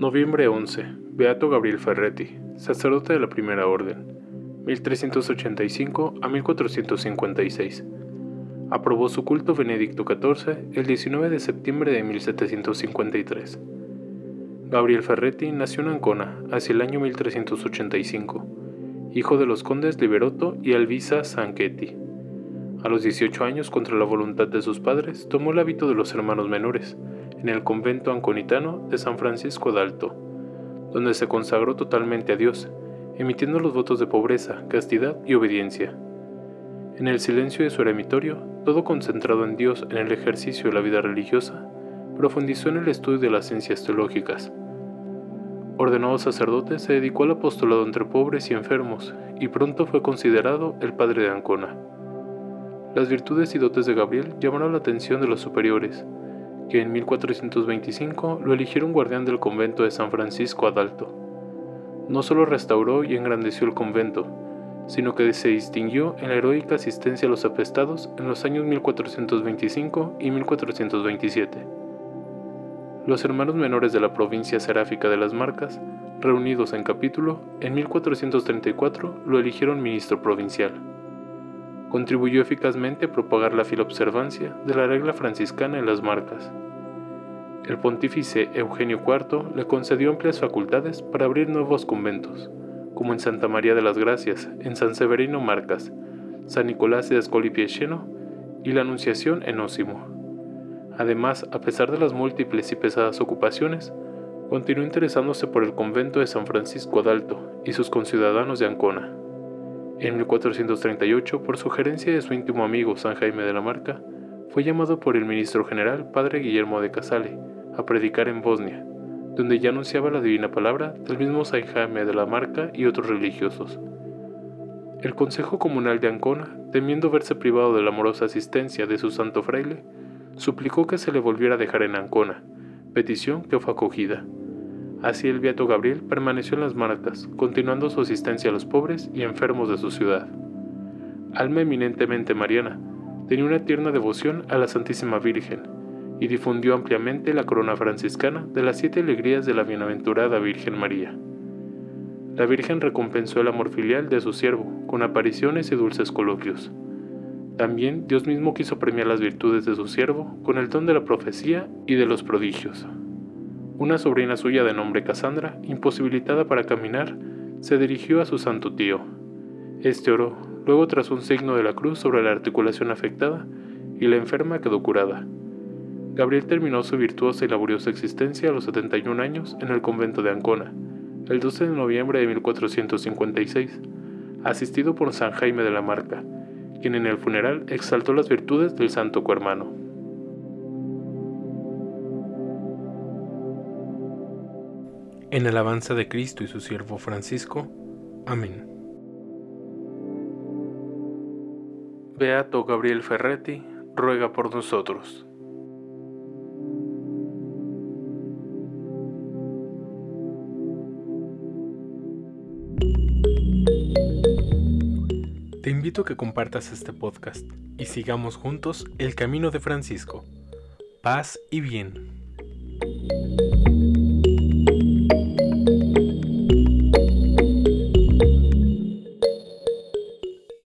Noviembre 11. Beato Gabriel Ferretti, sacerdote de la Primera Orden, 1385 a 1456. Aprobó su culto Benedicto XIV el 19 de septiembre de 1753. Gabriel Ferretti nació en Ancona hacia el año 1385, hijo de los condes Liberoto y Alvisa Sanchetti. A los 18 años, contra la voluntad de sus padres, tomó el hábito de los hermanos menores, en el convento anconitano de San Francisco de Alto, donde se consagró totalmente a Dios, emitiendo los votos de pobreza, castidad y obediencia. En el silencio de su eremitorio, todo concentrado en Dios en el ejercicio de la vida religiosa, profundizó en el estudio de las ciencias teológicas. Ordenado sacerdote, se dedicó al apostolado entre pobres y enfermos, y pronto fue considerado el padre de Ancona. Las virtudes y dotes de Gabriel llamaron la atención de los superiores, que en 1425 lo eligieron guardián del convento de San Francisco Adalto. No solo restauró y engrandeció el convento, sino que se distinguió en la heroica asistencia a los apestados en los años 1425 y 1427. Los hermanos menores de la provincia seráfica de las Marcas, reunidos en capítulo, en 1434 lo eligieron ministro provincial contribuyó eficazmente a propagar la filobservancia de la regla franciscana en las marcas. El pontífice Eugenio IV le concedió amplias facultades para abrir nuevos conventos, como en Santa María de las Gracias, en San Severino Marcas, San Nicolás de Ascolipiecheno y la Anunciación en Ósimo. Además, a pesar de las múltiples y pesadas ocupaciones, continuó interesándose por el convento de San Francisco d'Alto y sus conciudadanos de Ancona. En 1438, por sugerencia de su íntimo amigo San Jaime de la Marca, fue llamado por el ministro general Padre Guillermo de Casale a predicar en Bosnia, donde ya anunciaba la divina palabra del mismo San Jaime de la Marca y otros religiosos. El Consejo Comunal de Ancona, temiendo verse privado de la amorosa asistencia de su santo fraile, suplicó que se le volviera a dejar en Ancona, petición que fue acogida. Así el Beato Gabriel permaneció en las marcas, continuando su asistencia a los pobres y enfermos de su ciudad. Alma eminentemente mariana, tenía una tierna devoción a la Santísima Virgen y difundió ampliamente la corona franciscana de las siete alegrías de la bienaventurada Virgen María. La Virgen recompensó el amor filial de su siervo con apariciones y dulces coloquios. También Dios mismo quiso premiar las virtudes de su siervo con el don de la profecía y de los prodigios. Una sobrina suya de nombre Cassandra, imposibilitada para caminar, se dirigió a su santo tío. Este oró, luego tras un signo de la cruz sobre la articulación afectada, y la enferma quedó curada. Gabriel terminó su virtuosa y laboriosa existencia a los 71 años en el convento de Ancona, el 12 de noviembre de 1456, asistido por San Jaime de la Marca, quien en el funeral exaltó las virtudes del santo cohermano. En alabanza de Cristo y su siervo Francisco. Amén. Beato Gabriel Ferretti, ruega por nosotros. Te invito a que compartas este podcast y sigamos juntos el camino de Francisco. Paz y bien. Thank you.